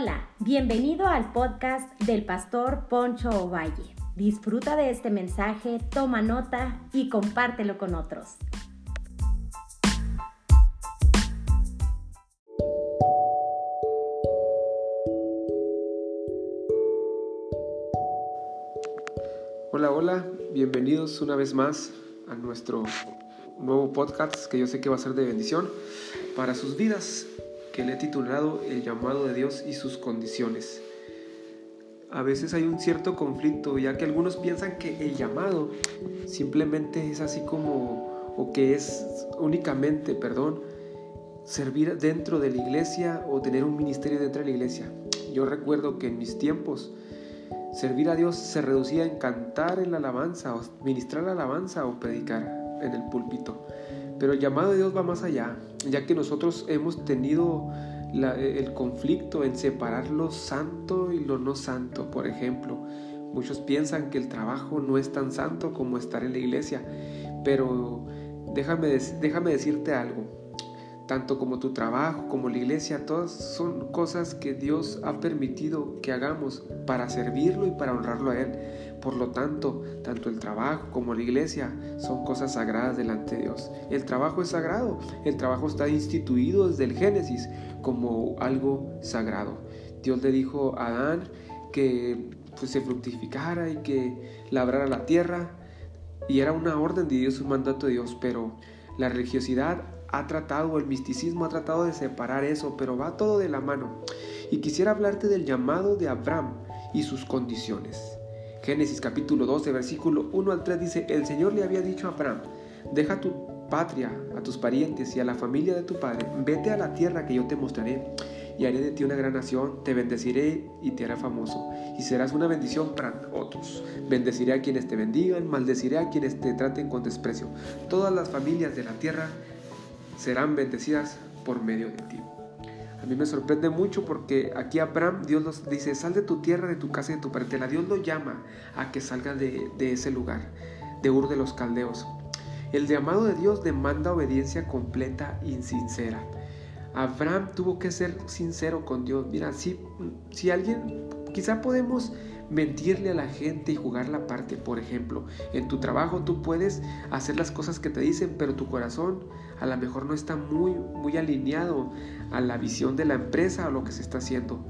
Hola, bienvenido al podcast del pastor Poncho Ovalle. Disfruta de este mensaje, toma nota y compártelo con otros. Hola, hola, bienvenidos una vez más a nuestro nuevo podcast que yo sé que va a ser de bendición para sus vidas que le he titulado El llamado de Dios y sus condiciones. A veces hay un cierto conflicto, ya que algunos piensan que el llamado simplemente es así como, o que es únicamente, perdón, servir dentro de la iglesia o tener un ministerio dentro de la iglesia. Yo recuerdo que en mis tiempos, servir a Dios se reducía en cantar en la alabanza, o ministrar la alabanza o predicar en el púlpito. Pero el llamado de Dios va más allá, ya que nosotros hemos tenido el conflicto en separar lo santo y lo no santo. Por ejemplo, muchos piensan que el trabajo no es tan santo como estar en la iglesia, pero déjame, déjame decirte algo tanto como tu trabajo, como la iglesia, todas son cosas que Dios ha permitido que hagamos para servirlo y para honrarlo a Él. Por lo tanto, tanto el trabajo como la iglesia son cosas sagradas delante de Dios. El trabajo es sagrado, el trabajo está instituido desde el Génesis como algo sagrado. Dios le dijo a Adán que pues, se fructificara y que labrara la tierra, y era una orden de Dios, un mandato de Dios, pero la religiosidad ha tratado, el misticismo ha tratado de separar eso, pero va todo de la mano. Y quisiera hablarte del llamado de Abraham y sus condiciones. Génesis capítulo 12, versículo 1 al 3 dice, el Señor le había dicho a Abraham, deja tu patria, a tus parientes y a la familia de tu padre, vete a la tierra que yo te mostraré y haré de ti una gran nación, te bendeciré y te haré famoso, y serás una bendición para otros. Bendeciré a quienes te bendigan, maldeciré a quienes te traten con desprecio. Todas las familias de la tierra serán bendecidas por medio de ti. A mí me sorprende mucho porque aquí Abraham, Dios nos dice, sal de tu tierra, de tu casa y de tu parentela. Dios lo llama a que salga de, de ese lugar, de Ur de los Caldeos. El llamado de Dios demanda obediencia completa y sincera. Abraham tuvo que ser sincero con Dios. Mira, si, si alguien, quizá podemos mentirle a la gente y jugar la parte. Por ejemplo, en tu trabajo tú puedes hacer las cosas que te dicen, pero tu corazón a lo mejor no está muy, muy alineado a la visión de la empresa o lo que se está haciendo.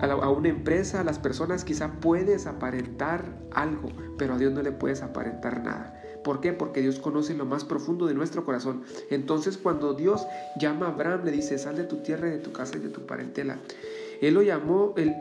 A, a una empresa, a las personas quizá puedes aparentar algo, pero a Dios no le puedes aparentar nada. ¿Por qué? Porque Dios conoce lo más profundo de nuestro corazón. Entonces cuando Dios llama a Abraham, le dice, sal de tu tierra y de tu casa y de tu parentela. Él lo llamó, él,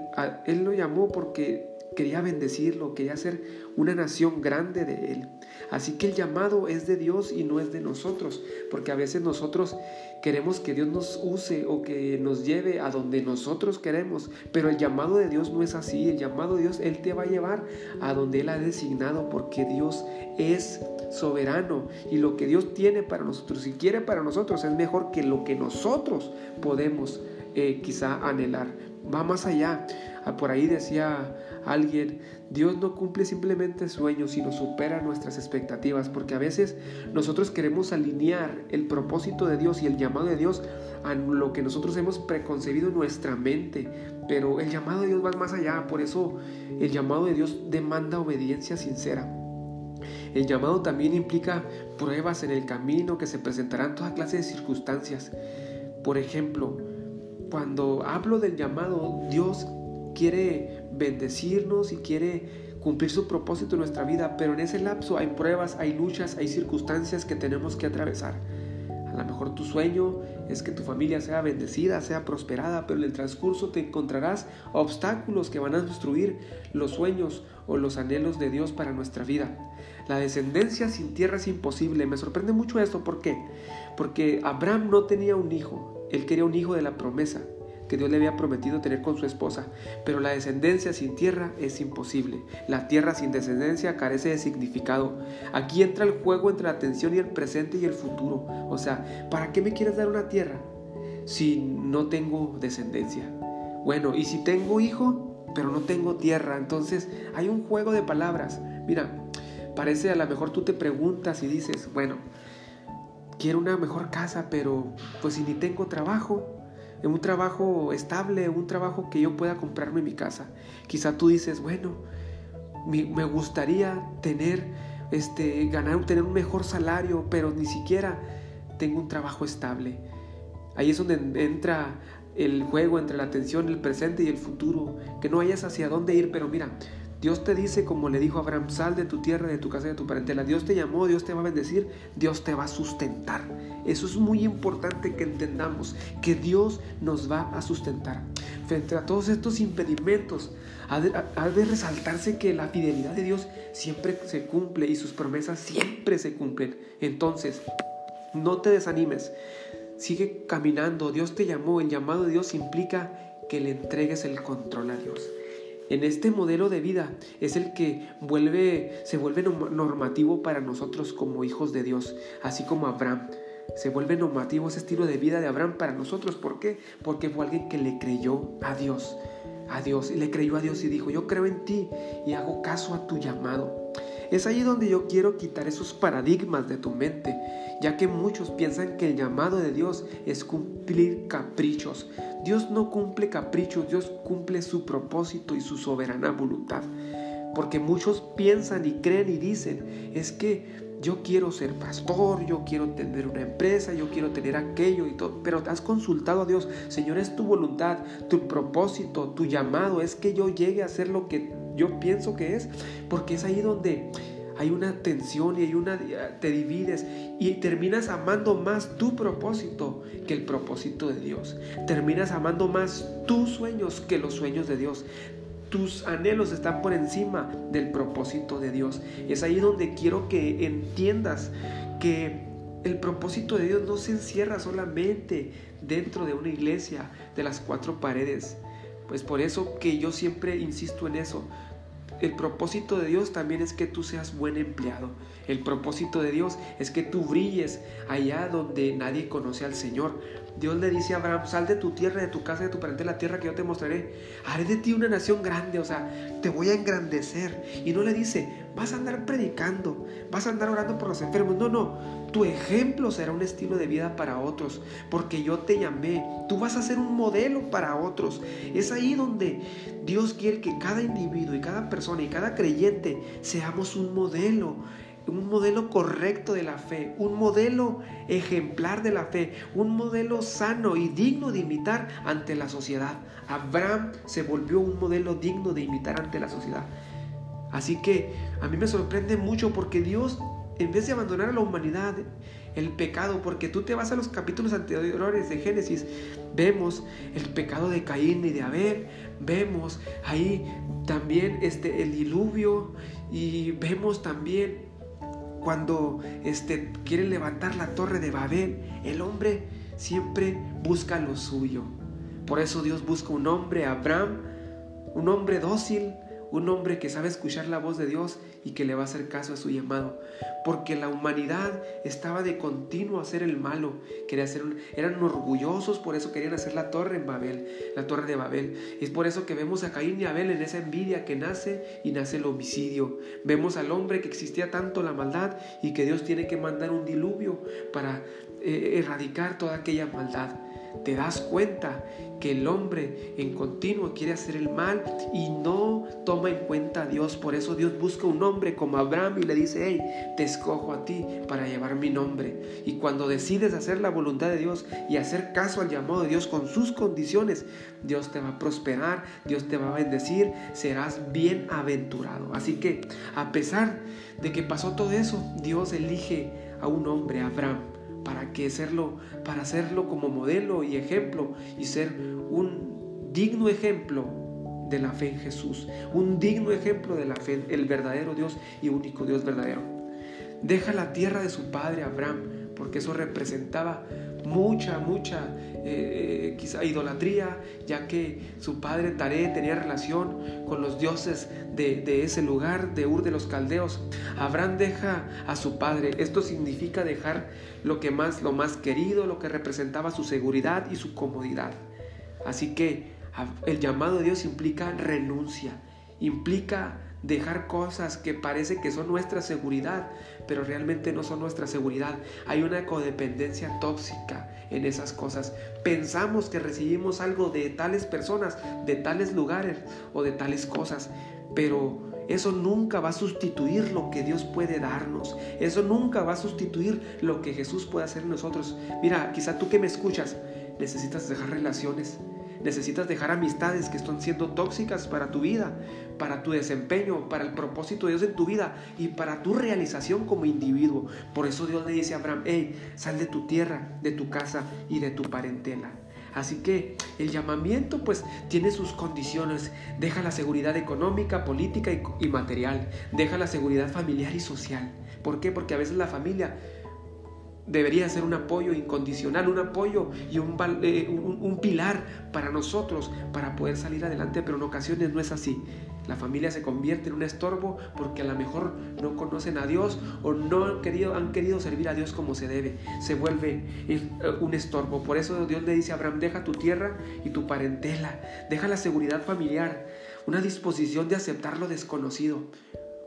él lo llamó porque quería bendecirlo, quería hacer una nación grande de él. Así que el llamado es de Dios y no es de nosotros, porque a veces nosotros queremos que Dios nos use o que nos lleve a donde nosotros queremos, pero el llamado de Dios no es así, el llamado de Dios, Él te va a llevar a donde Él ha designado, porque Dios es soberano y lo que Dios tiene para nosotros y quiere para nosotros es mejor que lo que nosotros podemos eh, quizá anhelar. Va más allá. Ah, por ahí decía alguien, Dios no cumple simplemente sueños, sino supera nuestras expectativas, porque a veces nosotros queremos alinear el propósito de Dios y el llamado de Dios a lo que nosotros hemos preconcebido en nuestra mente, pero el llamado de Dios va más allá, por eso el llamado de Dios demanda obediencia sincera. El llamado también implica pruebas en el camino que se presentarán toda clase de circunstancias. Por ejemplo, cuando hablo del llamado, Dios quiere bendecirnos y quiere cumplir su propósito en nuestra vida, pero en ese lapso hay pruebas, hay luchas, hay circunstancias que tenemos que atravesar. A lo mejor tu sueño es que tu familia sea bendecida, sea prosperada, pero en el transcurso te encontrarás obstáculos que van a destruir los sueños o los anhelos de Dios para nuestra vida. La descendencia sin tierra es imposible. Me sorprende mucho esto. ¿Por qué? Porque Abraham no tenía un hijo. Él quería un hijo de la promesa que Dios le había prometido tener con su esposa, pero la descendencia sin tierra es imposible. La tierra sin descendencia carece de significado. Aquí entra el juego entre la atención y el presente y el futuro. O sea, ¿para qué me quieres dar una tierra si no tengo descendencia? Bueno, y si tengo hijo, pero no tengo tierra, entonces hay un juego de palabras. Mira, parece a lo mejor tú te preguntas y dices, bueno, quiero una mejor casa, pero pues si ni tengo trabajo, un trabajo estable, un trabajo que yo pueda comprarme mi casa. Quizá tú dices, bueno, me gustaría tener, este, ganar, tener un mejor salario, pero ni siquiera tengo un trabajo estable. Ahí es donde entra el juego entre la atención, el presente y el futuro, que no hayas hacia dónde ir, pero mira, Dios te dice, como le dijo Abraham, sal de tu tierra, de tu casa, de tu parentela. Dios te llamó, Dios te va a bendecir, Dios te va a sustentar. Eso es muy importante que entendamos, que Dios nos va a sustentar. Frente a todos estos impedimentos, ha de, ha de resaltarse que la fidelidad de Dios siempre se cumple y sus promesas siempre se cumplen. Entonces, no te desanimes. Sigue caminando, Dios te llamó, el llamado de Dios implica que le entregues el control a Dios. En este modelo de vida es el que se vuelve normativo para nosotros como hijos de Dios, así como Abraham. Se vuelve normativo ese estilo de vida de Abraham para nosotros. ¿Por qué? Porque fue alguien que le creyó a Dios, a Dios, y le creyó a Dios y dijo, yo creo en ti y hago caso a tu llamado. Es ahí donde yo quiero quitar esos paradigmas de tu mente ya que muchos piensan que el llamado de Dios es cumplir caprichos. Dios no cumple caprichos, Dios cumple su propósito y su soberana voluntad. Porque muchos piensan y creen y dicen, es que yo quiero ser pastor, yo quiero tener una empresa, yo quiero tener aquello y todo, pero has consultado a Dios, Señor, es tu voluntad, tu propósito, tu llamado, es que yo llegue a hacer lo que yo pienso que es, porque es ahí donde hay una tensión y hay una te divides y terminas amando más tu propósito que el propósito de Dios. Terminas amando más tus sueños que los sueños de Dios. Tus anhelos están por encima del propósito de Dios. Es ahí donde quiero que entiendas que el propósito de Dios no se encierra solamente dentro de una iglesia de las cuatro paredes. Pues por eso que yo siempre insisto en eso el propósito de Dios también es que tú seas buen empleado. El propósito de Dios es que tú brilles allá donde nadie conoce al Señor. Dios le dice a Abraham, sal de tu tierra, de tu casa, de tu parente, la tierra que yo te mostraré. Haré de ti una nación grande, o sea, te voy a engrandecer. Y no le dice, vas a andar predicando, vas a andar orando por los enfermos. No, no, tu ejemplo será un estilo de vida para otros, porque yo te llamé. Tú vas a ser un modelo para otros. Es ahí donde Dios quiere que cada individuo y cada persona y cada creyente seamos un modelo un modelo correcto de la fe, un modelo ejemplar de la fe, un modelo sano y digno de imitar ante la sociedad. Abraham se volvió un modelo digno de imitar ante la sociedad. Así que a mí me sorprende mucho porque Dios, en vez de abandonar a la humanidad, el pecado, porque tú te vas a los capítulos anteriores de Génesis, vemos el pecado de Caín y de Abel, vemos ahí también este, el diluvio y vemos también cuando este, quieren levantar la torre de Babel, el hombre siempre busca lo suyo. Por eso Dios busca un hombre, Abraham, un hombre dócil, un hombre que sabe escuchar la voz de Dios y que le va a hacer caso a su llamado. Porque la humanidad estaba de continuo a hacer el malo. Quería hacer eran orgullosos, por eso querían hacer la torre en Babel, la torre de Babel. Es por eso que vemos a Caín y Abel en esa envidia que nace y nace el homicidio. Vemos al hombre que existía tanto la maldad y que Dios tiene que mandar un diluvio para eh, erradicar toda aquella maldad te das cuenta que el hombre en continuo quiere hacer el mal y no toma en cuenta a Dios. Por eso Dios busca un hombre como Abraham y le dice, hey, te escojo a ti para llevar mi nombre. Y cuando decides hacer la voluntad de Dios y hacer caso al llamado de Dios con sus condiciones, Dios te va a prosperar, Dios te va a bendecir, serás bienaventurado. Así que a pesar de que pasó todo eso, Dios elige a un hombre, Abraham para que hacerlo, para hacerlo como modelo y ejemplo y ser un digno ejemplo de la fe en Jesús, un digno ejemplo de la fe, el verdadero Dios y único Dios verdadero. Deja la tierra de su padre Abraham, porque eso representaba mucha, mucha eh, quizá idolatría, ya que su padre Taré tenía relación con los dioses de, de, ese lugar, de Ur de los Caldeos. Abraham deja a su padre. Esto significa dejar lo que más, lo más querido, lo que representaba su seguridad y su comodidad. Así que el llamado de Dios implica renuncia, implica dejar cosas que parece que son nuestra seguridad, pero realmente no son nuestra seguridad. Hay una codependencia tóxica en esas cosas. Pensamos que recibimos algo de tales personas, de tales lugares o de tales cosas, pero eso nunca va a sustituir lo que Dios puede darnos. Eso nunca va a sustituir lo que Jesús puede hacer en nosotros. Mira, quizá tú que me escuchas, necesitas dejar relaciones, necesitas dejar amistades que están siendo tóxicas para tu vida, para tu desempeño, para el propósito de Dios en tu vida y para tu realización como individuo. Por eso Dios le dice a Abraham, hey, sal de tu tierra, de tu casa y de tu parentela. Así que el llamamiento pues tiene sus condiciones. Deja la seguridad económica, política y, material. Deja la seguridad familiar y social. ¿Por qué? Porque a veces la familia debería ser un apoyo incondicional, un apoyo y eh, un, un, pilar para nosotros para poder salir adelante, pero en ocasiones no es así. La familia se convierte en un estorbo porque a lo mejor no conocen a Dios o no han querido, han querido servir a Dios como se debe. Se vuelve eh, un estorbo. Por eso Dios le dice a Abraham, deja tu tierra y tu parentela, deja la seguridad familiar, una disposición de aceptar lo desconocido.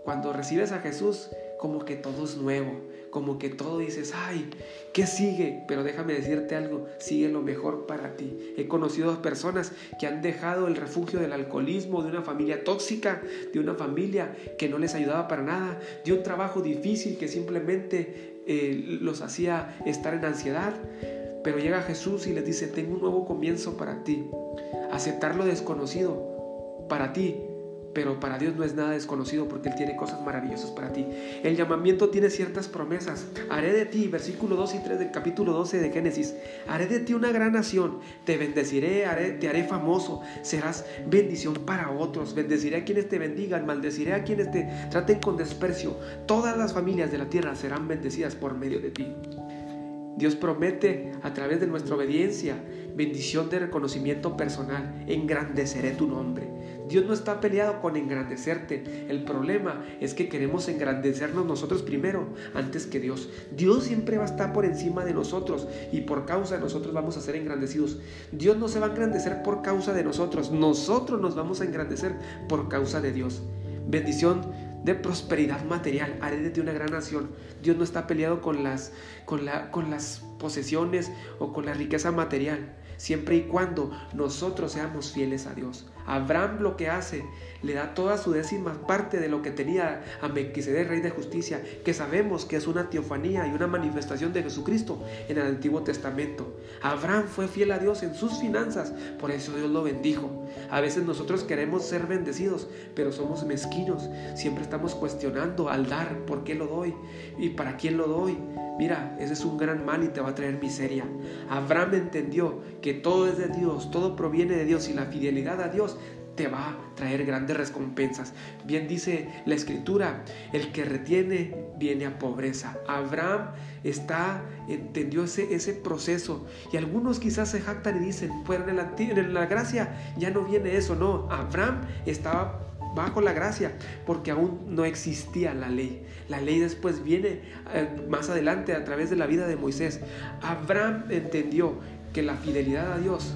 Cuando recibes a Jesús, como que todo es nuevo, como que todo dices, ay, ¿qué sigue? Pero déjame decirte algo, sigue lo mejor para ti. He conocido personas que han dejado el refugio del alcoholismo, de una familia tóxica, de una familia que no les ayudaba para nada, de un trabajo difícil que simplemente eh, los hacía estar en ansiedad. Pero llega Jesús y les dice, tengo un nuevo comienzo para ti. Aceptar lo desconocido para ti pero para Dios no es nada desconocido porque Él tiene cosas maravillosas para ti. El llamamiento tiene ciertas promesas. Haré de ti, versículo 2 y 3 del capítulo 12 de Génesis, haré de ti una gran nación, te bendeciré, te haré famoso, serás bendición para otros, bendeciré a quienes te bendigan, maldeciré a quienes te traten con desprecio. Todas las familias de la tierra serán bendecidas por medio de ti. Dios promete a través de nuestra obediencia bendición de reconocimiento personal, engrandeceré tu nombre. Dios no está peleado con engrandecerte. El problema es que queremos engrandecernos nosotros primero, antes que Dios. Dios siempre va a estar por encima de nosotros y por causa de nosotros vamos a ser engrandecidos. Dios no se va a engrandecer por causa de nosotros. Nosotros nos vamos a engrandecer por causa de Dios. Bendición de prosperidad material. Haré de ti una gran nación. Dios no está peleado con las, con, la, con las posesiones o con la riqueza material siempre y cuando nosotros seamos fieles a Dios. Abraham lo que hace, le da toda su décima parte de lo que tenía a Melquisedec, rey de justicia, que sabemos que es una teofanía y una manifestación de Jesucristo en el Antiguo Testamento. Abraham fue fiel a Dios en sus finanzas, por eso Dios lo bendijo. A veces nosotros queremos ser bendecidos, pero somos mezquinos, siempre estamos cuestionando al dar, ¿por qué lo doy? ¿Y para quién lo doy? Mira, ese es un gran mal y te va a traer miseria. Abraham entendió que todo es de Dios, todo proviene de Dios y la fidelidad a Dios te va a traer grandes recompensas. Bien dice la escritura, el que retiene viene a pobreza. Abraham está, entendió ese, ese proceso y algunos quizás se jactan y dicen, pues en la, en la gracia ya no viene eso, no, Abraham estaba bajo la gracia, porque aún no existía la ley. La ley después viene eh, más adelante a través de la vida de Moisés. Abraham entendió que la fidelidad a Dios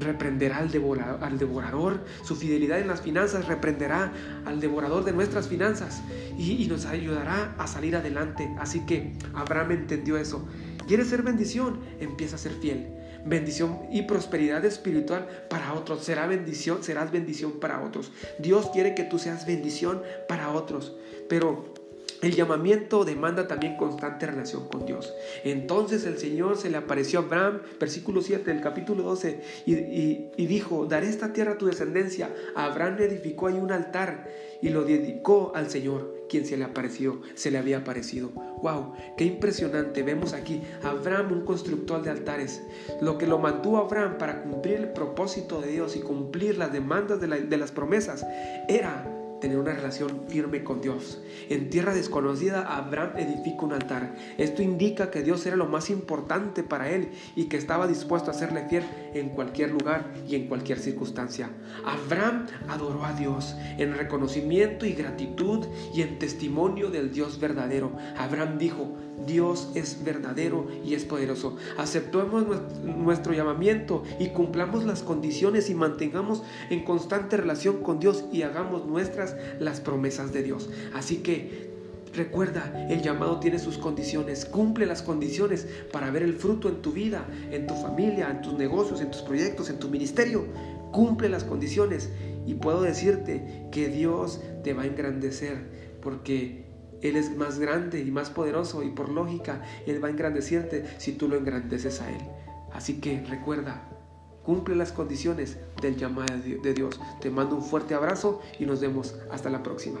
reprenderá al devorador, su fidelidad en las finanzas reprenderá al devorador de nuestras finanzas y, y nos ayudará a salir adelante. Así que Abraham entendió eso. ¿Quieres ser bendición? Empieza a ser fiel bendición y prosperidad espiritual para otros. Será bendición, serás bendición para otros. Dios quiere que tú seas bendición para otros. Pero el llamamiento demanda también constante relación con Dios. Entonces el Señor se le apareció a Abraham, versículo 7 del capítulo 12, y, dijo, daré esta tierra a tu descendencia. Abraham edificó ahí un altar y lo dedicó al Señor, quien se le apareció, se le había aparecido. ¡Wow! ¡Qué impresionante! Vemos aquí Abraham, un constructor de altares. Lo que lo mantuvo Abraham para cumplir el propósito de Dios y cumplir las demandas de, de las promesas era tener una relación firme con Dios. En tierra desconocida, Abraham edifica un altar. Esto indica que Dios era lo más importante para él y que estaba dispuesto a serle fiel en cualquier lugar y en cualquier circunstancia. Abraham adoró a Dios en reconocimiento y gratitud y en testimonio del Dios verdadero. Abraham dijo, Dios es verdadero y es poderoso. Aceptemos nuestro llamamiento y cumplamos las condiciones y mantengamos en constante relación con Dios y hagamos nuestras las promesas de Dios. Así que Recuerda, el llamado tiene sus condiciones. Cumple las condiciones para ver el fruto en tu vida, en tu familia, en tus negocios, en tus proyectos, en tu ministerio. Cumple las condiciones. Y puedo decirte que Dios te va a engrandecer porque Él es más grande y más poderoso y por lógica Él va a engrandecerte si tú lo engrandeces a Él. Así que recuerda, cumple las condiciones del llamado de Dios. Te mando un fuerte abrazo y nos vemos hasta la próxima.